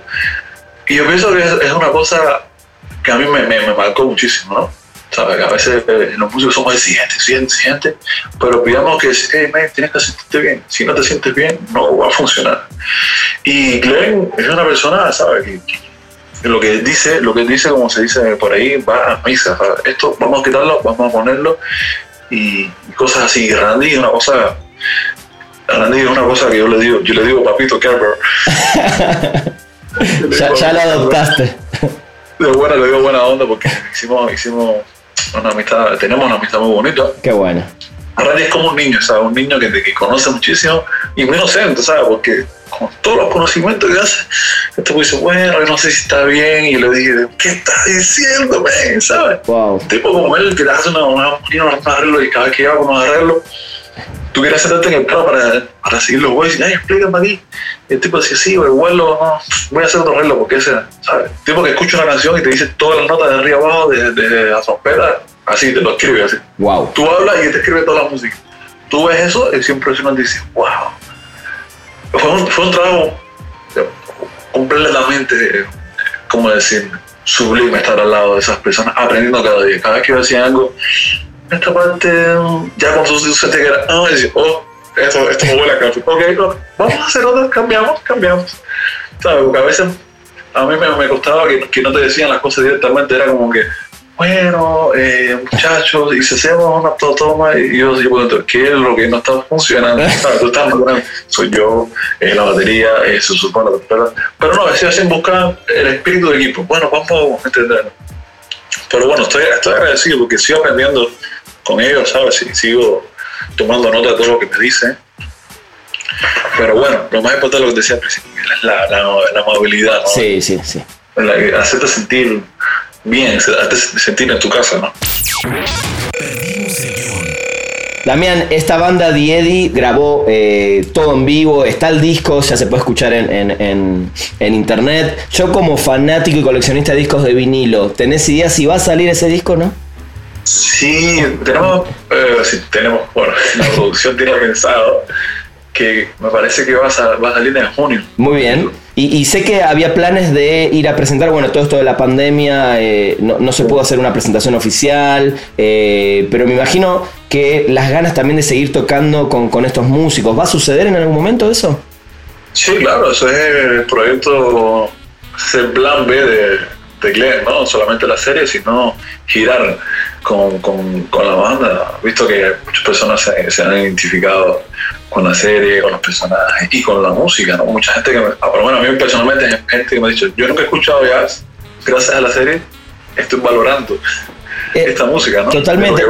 Y yo pienso que es, una cosa que a mí me marcó muchísimo, ¿no? ¿Sabes? A veces eh, los músicos somos exigentes, exigentes, pero pidamos que, hey, man, tienes que sentirte bien. Si no te sientes bien, no va a funcionar. Y Glenn es una persona, ¿sabes? Que, lo que dice, lo que dice, como se dice por ahí, va a misa. Esto vamos a quitarlo, vamos a ponerlo y, cosas así. Randy es una cosa, Randy es una cosa que yo le digo, yo le digo papito Kerber. <laughs> ya, ya lo adoptaste. De buena, le digo buena onda porque hicimos, hicimos una amistad, tenemos una amistad muy bonita. Qué bueno. Randy es como un niño, ¿sabes? Un niño que, que conoce muchísimo y muy inocente, ¿sabes? Porque con todos los conocimientos que hace, este pues dice, bueno, no sé si está bien, y le dije, ¿qué estás diciendo, man? ¿Sabes? Wow. Un tipo como él que le hace una, una, una, arreglo y cada vez que lleva con un arreglo, tú quieres sentarte en el carro para, para seguir los güeyes y ay, explícame aquí. Y el tipo decía, sí, el vuelo, no, voy a hacer otro arreglo porque ese, ¿sabes? El tipo que escucha una canción y te dice todas las notas de arriba abajo, de, de, la trompeta, así, te lo escribe así. Wow. Tú hablas y te escribe toda la música. Tú ves eso y siempre uno dice, wow. Fue un, fue un trabajo completamente, ¿cómo decir? Sublime estar al lado de esas personas, aprendiendo cada día. Cada vez que yo decía algo, esta parte, ya cuando tú sentías que era, ah, oh, esto, esto me huele a café. Ok, vamos a hacer otra, cambiamos, cambiamos. ¿Sabes? Porque a veces a mí me, me costaba que, que, no te decían las cosas directamente, era como que, bueno, eh, muchachos, y si hacemos una toma, y yo digo, ¿qué es lo que no está funcionando? <laughs> ¿Sabes? Tú estás soy yo, eh, la batería, eh, se supone, pero, pero no, veces hacen buscar el espíritu de equipo. Bueno, vamos a entenderlo. Pero bueno, estoy, estoy agradecido porque sigo aprendiendo con ellos, ¿sabes? Y sigo tomando nota de todo lo que me dicen. Pero bueno, lo más importante es lo que decía al principio, es la, la, amabilidad, ¿no? Sí, sí, sí. hacerte sentir bien, hacerte sentir en tu casa, ¿no? Damián, esta banda de Eddie grabó eh, todo en vivo, está el disco, ya se puede escuchar en, en, en, internet. Yo como fanático y coleccionista de discos de vinilo, ¿tenés idea si va a salir ese disco no? Sí, tenemos, eh, sí, tenemos, bueno, <laughs> la producción tiene pensado que me parece que va a, va a salir en junio. Muy bien. Y, sé que había planes de ir a presentar, bueno, todo esto de la pandemia, eh, no, se pudo hacer una presentación oficial, eh, pero me imagino que las ganas también de seguir tocando con, con estos músicos, ¿va a suceder en algún momento eso? Sí, claro, eso es el proyecto, es el plan B de, de Glenn, no solamente la serie, sino girar con, con, con la banda. Visto que muchas personas se, han identificado con la serie, con los personajes y con la música, ¿no? Mucha gente que, me, ah, por lo menos a mí personalmente, gente que me ha dicho, yo nunca he escuchado jazz, gracias a la serie estoy valorando eh, esta música, ¿no? Totalmente.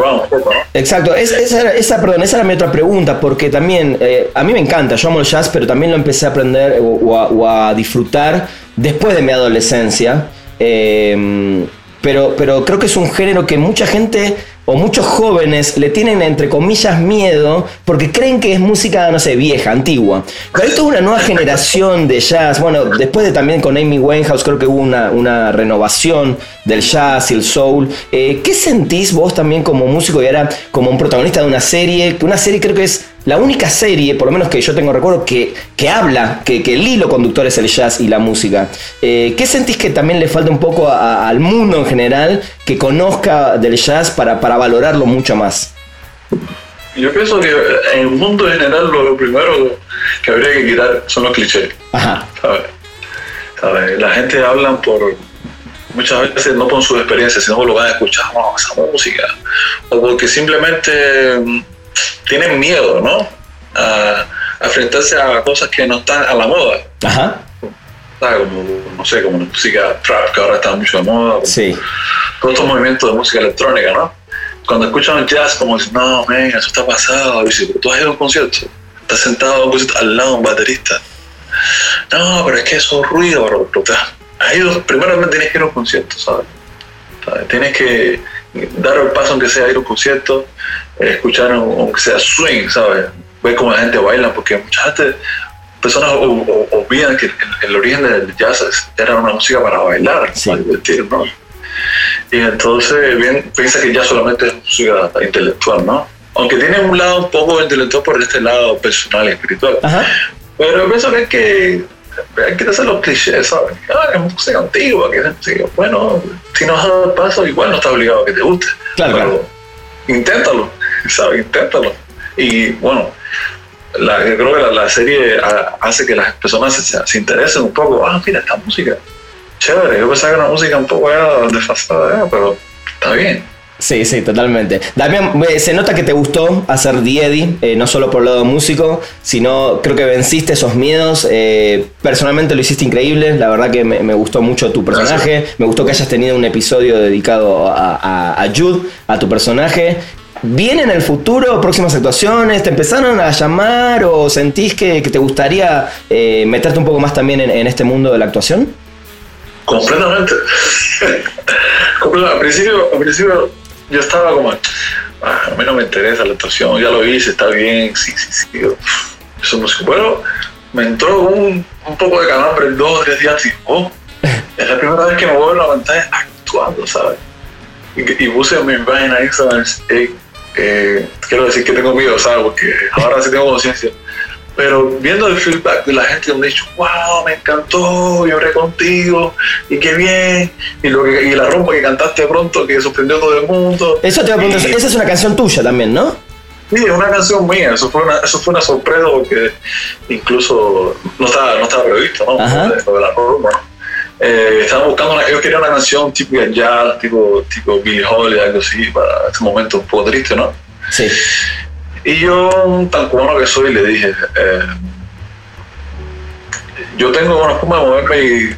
Exacto. esa, esa, perdón, esa era mi otra pregunta, porque también eh, a mí me encanta, yo amo el jazz, pero también lo empecé a aprender o a disfrutar después de mi adolescencia. Em, pero, pero creo que es un género que mucha gente o muchos jóvenes le tienen entre comillas miedo porque creen que es música, no sé, vieja, antigua. Pero esto es una nueva generación de jazz. Bueno, después de también con Amy Winehouse creo que hubo una, una renovación del jazz y el soul. Eh, ¿Qué sentís vos también como músico y ahora como un protagonista de una serie? Una serie creo que es la única serie, por lo menos que yo tengo recuerdo, que, que habla, que, que, el hilo conductor es el jazz y la música. Eh, ¿Qué sentís que también le falta un poco al mundo en general que conozca del jazz para, para valorarlo mucho más? Yo pienso que en el mundo en general lo, primero que habría que quitar son los clichés. Ajá. ¿Sabes? La gente habla por muchas veces no por su experiencia, sino por lo van a escuchar, oh, esa música. O porque simplemente tienen miedo, ¿no? A, enfrentarse a cosas que no están a la moda. Ajá. Como, no sé, como la música trap, que ahora está mucho de moda. Sí. Todos estos movimientos de música electrónica, ¿no? Cuando escuchan jazz, como dicen, no, venga, eso está pasado. Y dice, tú has ido a un concierto. Estás sentado al lado de un baterista. No, pero es que eso es ruido, bro. Ido, primero tienes que ir a un concierto, ¿sabes? ¿sabes? Tienes que dar el paso aunque sea ir a un concierto, escuchar aunque sea swing, ¿sabes? Ver cómo la gente baila, porque muchas personas olvidan que el, origen del jazz era una música para bailar, para divertir, ¿no? Y entonces bien, piensa que ya solamente es música intelectual, ¿no? Aunque tiene un lado un poco intelectual por este lado personal y espiritual. Pero pienso que es que hay que hacer los clichés, ¿sabes? Ah, es música antigua, que bueno, si no has dado el paso, igual no está obligado a que te guste. Claro, claro. Inténtalo, ¿sabes? Inténtalo. Y bueno, la, creo que la, serie hace que las personas se, interesen un poco. Ah, mira, esta música. Chévere, yo pensaba que era una música un poco desfasada, pero está bien. Sí, sí, totalmente. Damián, se nota que te gustó hacer Diedi, eh, no solo por el lado músico, sino creo que venciste esos miedos. Eh, personalmente lo hiciste increíble, la verdad que me, gustó mucho tu personaje, me gustó que hayas tenido un episodio dedicado a, a, Jude, a tu personaje. ¿Viene en el futuro próximas actuaciones? ¿Te empezaron a llamar o sentís que, te gustaría eh, meterte un poco más también en, este mundo de la actuación? <laughs> Completamente. Al principio, al principio yo estaba como, ah, a mí no me interesa la actuación, ya lo hice, está bien, sí, sí, sí. Eso no Bueno, me entró un, un poco de calambre en dos o tres días y, oh, es la primera vez que me voy a la pantalla actuando, ¿sabes? Y, y puse mi página Instagram, eh, quiero decir que tengo miedo, ¿sabes? Porque ahora sí tengo conciencia pero viendo el feedback de la gente me ha dicho, wow, me encantó, lloré contigo, y qué bien, y, lo que, y la rumba que cantaste pronto, que sorprendió a todo el mundo. Eso te voy a preguntar, esa es una canción tuya también, ¿no? Sí, es una canción mía, eso fue una, eso fue una sorpresa porque incluso no estaba, no estaba previsto, ¿no? Lo de la rumba. Eh, estaba buscando una, yo quería una canción tipo jazz, tipo, tipo Billy Holiday, algo así, para este momento un poco triste, ¿no? Sí. Y yo, tan cubano que soy, le dije, eh, yo tengo una forma de moverme y,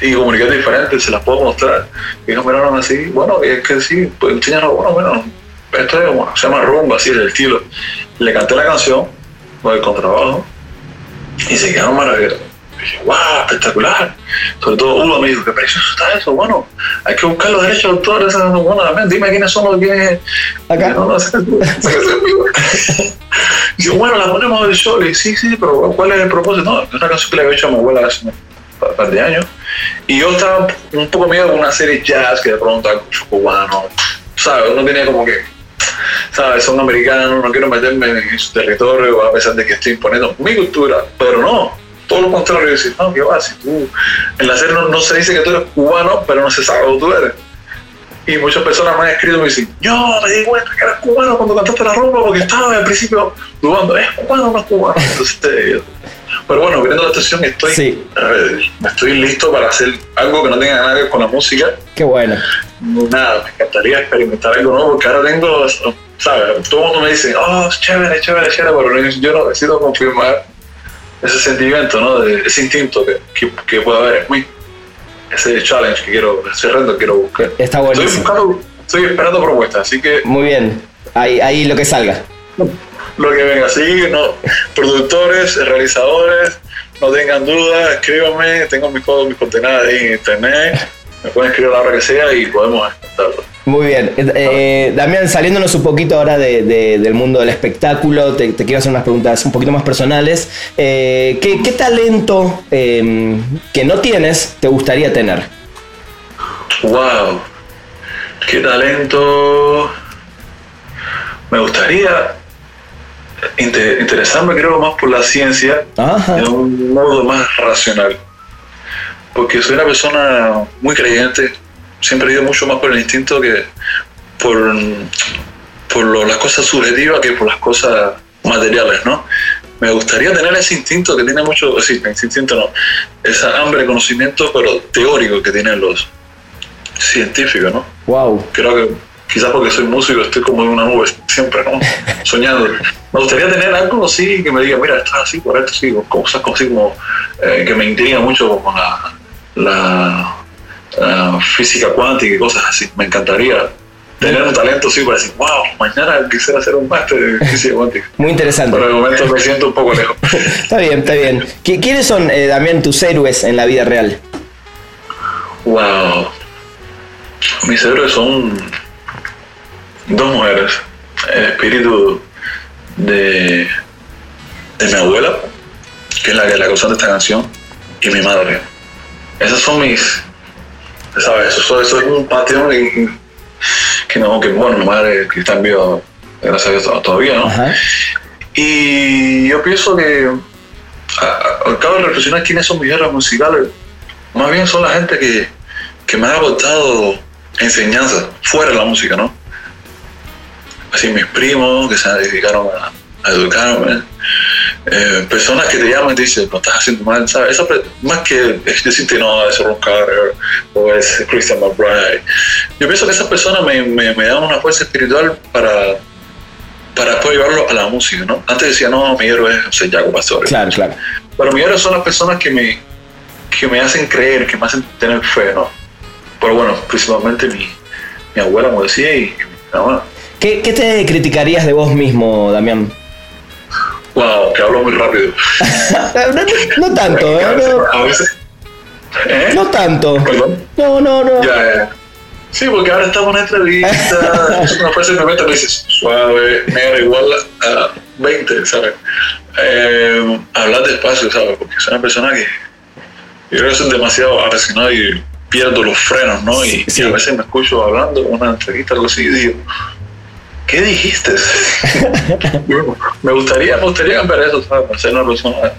y, comunicar diferente, se las puedo mostrar. Y ellos miraron así, bueno, y es que sí, pues enseñaron, bueno, bueno, esto es, bueno, se llama rumba, así es el estilo. Le canté la canción con el contrabajo y se quedaron maravillosos dije, wow, espectacular. Sobre todo uno me dijo, qué precioso está eso. Bueno, hay que buscar los derechos de autor. Bueno, también, dime quiénes son los que. Acá. No, Digo, bueno, la ponemos en el show. Y sí, sí, pero ¿cuál es el propósito? No, es una canción que le había hecho a mi abuela hace un par de años. Y yo estaba un poco miedo con una serie jazz que de pronto hay mucho cubano. ¿Sabes? Uno tenía como que. ¿Sabes? Son americanos, no quiero meterme en su territorio a pesar de que estoy imponiendo mi cultura. Pero no, todo lo contrario, decir, no, qué va, si tú, en la serie no, no, se dice que tú eres cubano, pero no se sabe que tú eres. Y muchas personas me han escrito y me dicen, yo me di cuenta que eras cubano cuando cantaste la rumba porque estaba al principio dudando, ¿es cubano o no es cubano? Entonces, pero bueno, viendo la atención, estoy, sí. estoy listo para hacer algo que no tenga nada que ver con la música. Qué bueno. Nada, me encantaría experimentar algo nuevo porque ahora tengo, ¿sabes? Todo el mundo me dice, oh, chévere, chévere, chévere, pero yo no decido confirmar ese sentimiento, ¿no? De, ese instinto que, que, que puede haber en mí. Ese challenge que quiero, ese reto que quiero buscar. Está bueno. Estoy, buscando, estoy esperando propuestas, así que. Muy bien. Ahí, ahí lo que salga lo que venga. Así, no, productores, realizadores, no tengan dudas, escríbanme, tengo mis, mis coordenadas ahí en internet, me pueden escribir la hora que sea y podemos estarlo. Muy bien. Eh, Damián, saliéndonos un poquito ahora del mundo del espectáculo, te, quiero hacer unas preguntas un poquito más personales. Eh, ¿qué, talento em, que no tienes te gustaría tener? ¡Wow! ¿Qué talento? Me gustaría interesarme creo más por la ciencia de un modo más racional. Porque soy una persona muy creyente, siempre he ido mucho más por el instinto que por, por las cosas subjetivas que por las cosas materiales, ¿no? Me gustaría tener ese instinto que tiene mucho, sí, instinto no, esa hambre de conocimiento, pero teórico que tienen los científicos, ¿no? Wow. Creo que quizás porque soy músico estoy como en una nube siempre, ¿no? <laughs> Soñando. Me gustaría tener algo así que me diga, mira, estás así, por esto, sí, cosas así como eh, que me intriga mucho con la, la, física cuántica y cosas así. Me encantaría tener un talento así para decir, wow, mañana quisiera hacer un máster de física cuántica. Muy interesante. Pero el momento me siento un poco lejos. <laughs> está bien, está bien. ¿Quiénes son, eh, también tus héroes en la vida real? Wow. Mis héroes son dos mujeres, el espíritu de, de mi abuela, que es la que la causante de esta canción, y mi madre. Esas son mis, ¿sabes? Eso, eso es un patio que, que, no, que bueno, mi madre que está en vivo, gracias a Dios todavía, ¿no? Y yo pienso que acabo de reflexionar quiénes son mis héroes musicales. Más bien son la gente que, que me ha aportado enseñanza fuera de la música, ¿no? así mis primos que se dedicaron a, educarme, eh, personas que te llaman y te dicen, no estás haciendo mal, ¿sabes? Más que decirte, no, es Ron Carter o es Christian McBride. Yo pienso que esas personas me, me, dan una fuerza espiritual para, para después llevarlo a la música, ¿no? Antes decía, no, mi héroe es José Jaco Pastore. Claro, claro. Pero mi héroe son las personas que me, que me hacen creer, que me hacen tener fe, ¿no? Pero bueno, principalmente mi, mi abuela, como decía, y mi mamá. ¿Qué, te criticarías de vos mismo, Damián? Wow, que hablo muy rápido. <laughs> no, tanto, ¿eh? A veces. ¿Eh? No tanto. ¿Perdón? No, no, no. Ya, ya. Sí, porque ahora estamos en una entrevista. <laughs> es una frase que me dices, suave, negra, igual a 20, ¿sabes? Eh, hablar despacio, ¿sabes? Porque soy una persona que. Yo creo que soy demasiado apasionado y pierdo los frenos, ¿no? Y, y a veces me escucho hablando en una entrevista, algo así, y digo ¿qué dijiste? <laughs> me gustaría, me gustaría cambiar eso, ¿sabes? Para ser una persona.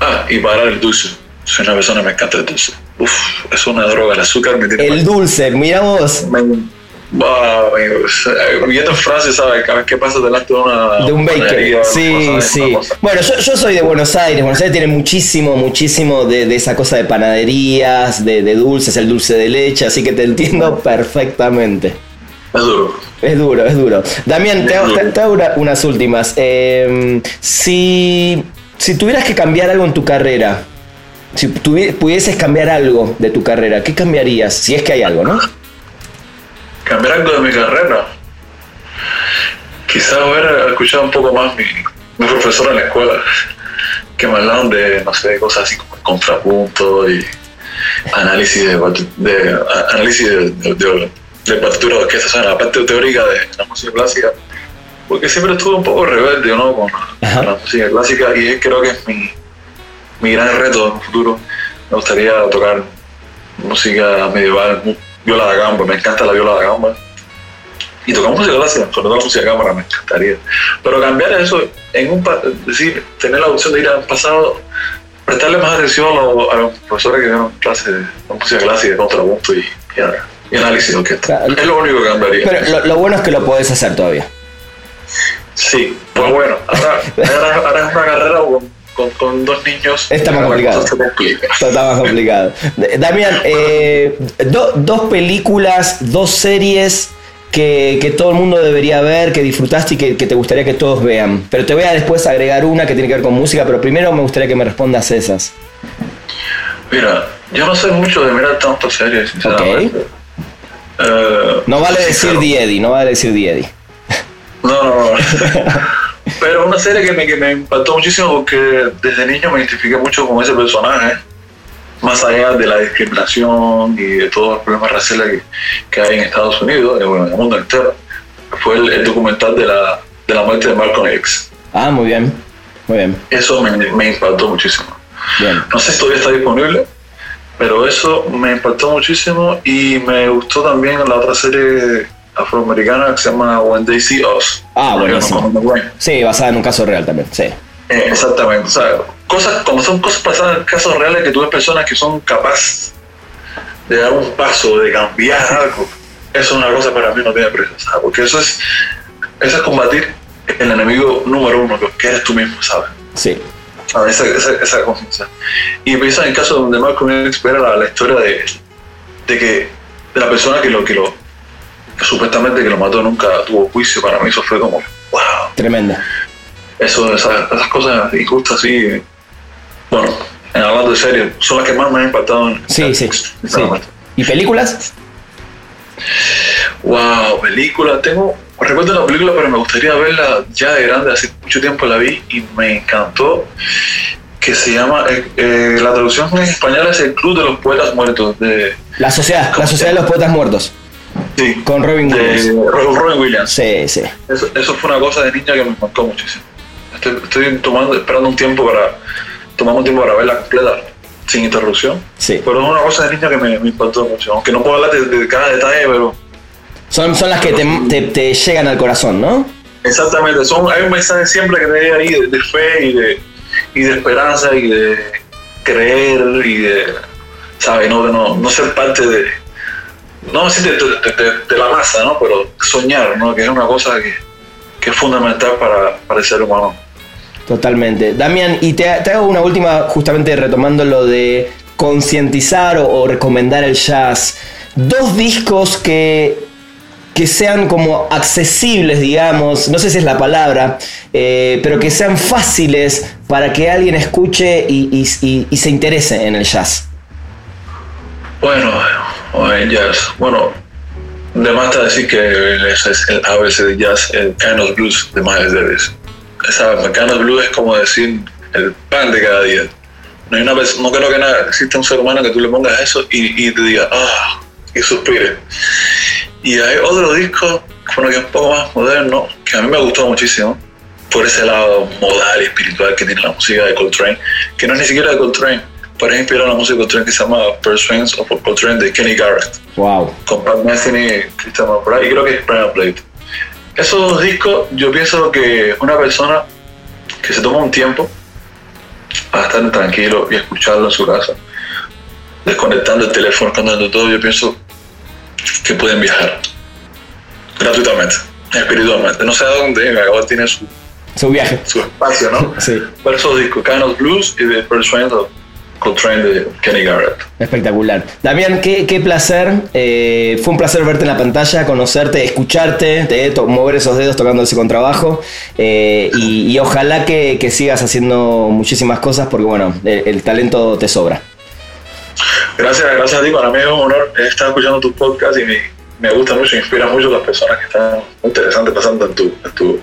Ah, y parar el dulce. Soy una persona que me encanta el dulce. Uf, es una droga, el azúcar me tiene. El dulce, mira vos. viendo en Francia, ¿sabes? ¿Qué pasa delante de una. De un baker. Sí, sí. Bueno, yo, yo, soy de Buenos Aires. Buenos Aires tiene muchísimo, muchísimo de, de esa cosa de panaderías, de, de, dulces, el dulce de leche, así que te entiendo perfectamente. Es duro. Es duro, es duro. Damián, te, hago, unas últimas. Em, si, si tuvieras que cambiar algo en tu carrera, si pudieses cambiar algo de tu carrera, ¿qué cambiarías? Si es que hay algo, ¿no? Cambiar algo de mi carrera. Quizás haber escuchado un poco más mi, mi profesor en la escuela, que me hablaban de, no sé, cosas así como contrapunto y análisis de, de análisis de de orquesta, la parte teórica de la música clásica, porque siempre estuve un poco rebelde ¿no? con la, música clásica y creo que es mi, mi gran reto en el futuro. Me gustaría tocar música medieval, viola de gamba, me encanta la viola de gamba. Y tocar música clásica, sobre todo música de cámara, me encantaría. Pero cambiar eso, en un decir, tener la opción de ir al pasado, prestarle más atención a los, a los profesores que dieron clase de música clásica, de contrapunto y, y, y análisis de orquesta. Claro. Es lo único que cambiaría. Pero lo, lo bueno es que lo podés hacer todavía. Sí, pues bueno, ahora, ahora, ahora es una carrera con, con, con dos niños. Está más complicado. está más complicado. Damián, eh, do- dos películas, dos series que, que todo el mundo debería ver, que disfrutaste y que, que te gustaría que todos vean. Pero te voy a después agregar una que tiene que ver con música, pero primero me gustaría que me respondas esas. Mira, yo no sé mucho de mirar tantas series, sinceramente. Eh, No vale decir claro. The Eddie, no vale decir The Eddie. No, no, no. <laughs> Pero una serie que me, que me impactó muchísimo porque desde niño me identifiqué mucho con ese personaje, más allá de la discriminación y de todos los problemas raciales que, que hay en Estados Unidos, y bueno, en el mundo entero. Fue el, el documental de la, de la muerte de Malcolm X. Ah, muy bien. Muy bien. Eso me, me impactó muchísimo. Bien. No sé si todavía está disponible, pero eso me impactó muchísimo y me gustó también la otra serie afroamericana que se llama When They See Us. Ah, buenísimo. Sí, basada en un caso real también. Sí. Eh, exactamente. O sea, cosas, como son cosas pasadas en casos reales que tú ves personas que son capaces de dar un paso, de cambiar algo. Eso es una cosa para mí no tiene precio, ¿sabes? Porque eso es, eso es combatir el enemigo número uno, que- que eres tú mismo, ¿sabes? Sí. ¿Sabes? Esa, esa. Y piensa en el caso donde Malcolm X era la, la historia de, de que de la persona que lo que lo que supuestamente que lo mató nunca tuvo juicio. Para mí eso fue como, wow, Tremenda. eso, esas, esas cosas injustas así, bueno, en hablando de serio, son las que más me han impactado. En, Sí, sí. sí. sinceramente. ¿Y películas? Wow, película, tengo, recuerdo la película, pero me gustaría verla ya de grande, hace mucho tiempo la vi y me encantó, que se llama, eh, eh, la traducción en español es El Club de los Poetas Muertos, de, La sociedad, la sociedad de los poetas muertos. sí, Con Robin Williams. Robin Williams. Sí, sí. Eso, eso fue una cosa de niña que me marcó muchísimo. Estoy, estoy tomando, esperando un tiempo para, tomamos un tiempo para verla completa, sin interrupción. Sí. Pero es una cosa de niña que me, me impactó mucho, aunque no puedo hablar de, de cada detalle, pero Son, son las que te, te- te llegan al corazón, ¿no? Exactamente, son, hay un mensaje siempre que te ahí de, fe y de, y de esperanza y de creer y de, ¿sabes? No, no, no ser parte de, no decir de, de- la masa, ¿no? Pero soñar, ¿no? Que es una cosa que, que es fundamental para, para el ser humano. Totalmente. Damián, y te, te hago una última, justamente retomando lo de concientizar o recomendar el jazz. Dos discos que, que sean como accesibles, digamos, no sé si es la palabra, eh, pero que sean fáciles para que alguien escuche y, se interese en el jazz. Bueno, en jazz. Bueno, de más está decir que es el ABC de jazz, el of Blues de Miles Davis. Esa, el of Blues es como decir el pan de cada día. No, hay una no creo que nada, existe un ser humano que tú le pongas eso y, y te diga, ah, y suspire. Y hay otro disco, bueno, que es un poco más moderno, que a mí me gustó muchísimo, por ese lado modal y espiritual que tiene la música de Coltrane, que no es ni siquiera de Coltrane, pero es inspirado en la música de Coltrane que se llama Pursuance of Coltrane de Kenny Garrett, Wow. con Pat Metheny y Christian McBride, y creo que es Brian Blade. Esos dos discos, yo pienso que una persona que se toma un tiempo para estar tranquilo y escucharlo en su casa, desconectando el teléfono, desconectando todo, yo pienso que pueden viajar gratuitamente, espiritualmente. No sé a dónde, ahora tiene su, Su viaje. su espacio, ¿no? Sí. Por Kind of Blues y The Pursuance of Coltrane de Kenny Garrett. Espectacular. Damián, qué, qué placer. Eh, fue un placer verte en la pantalla, conocerte, escucharte, te- mover esos dedos tocando ese contrabajo. Eh, y, y ojalá que, que sigas haciendo muchísimas cosas porque, bueno, el, el talento te sobra. Gracias, gracias a ti. Para mí es un honor estar escuchando tu podcast y me, me gusta mucho, inspira mucho a las personas que están interesantes pasando en, tu, en, tu,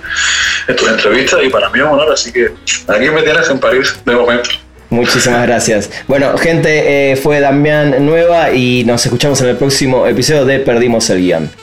en tus entrevistas y para mí es un honor. Así que aquí me tienes en París de momento. Muchísimas gracias. Bueno, gente, eh, fue Damián Nueva y nos escuchamos en el próximo episodio de Perdimos el Guión.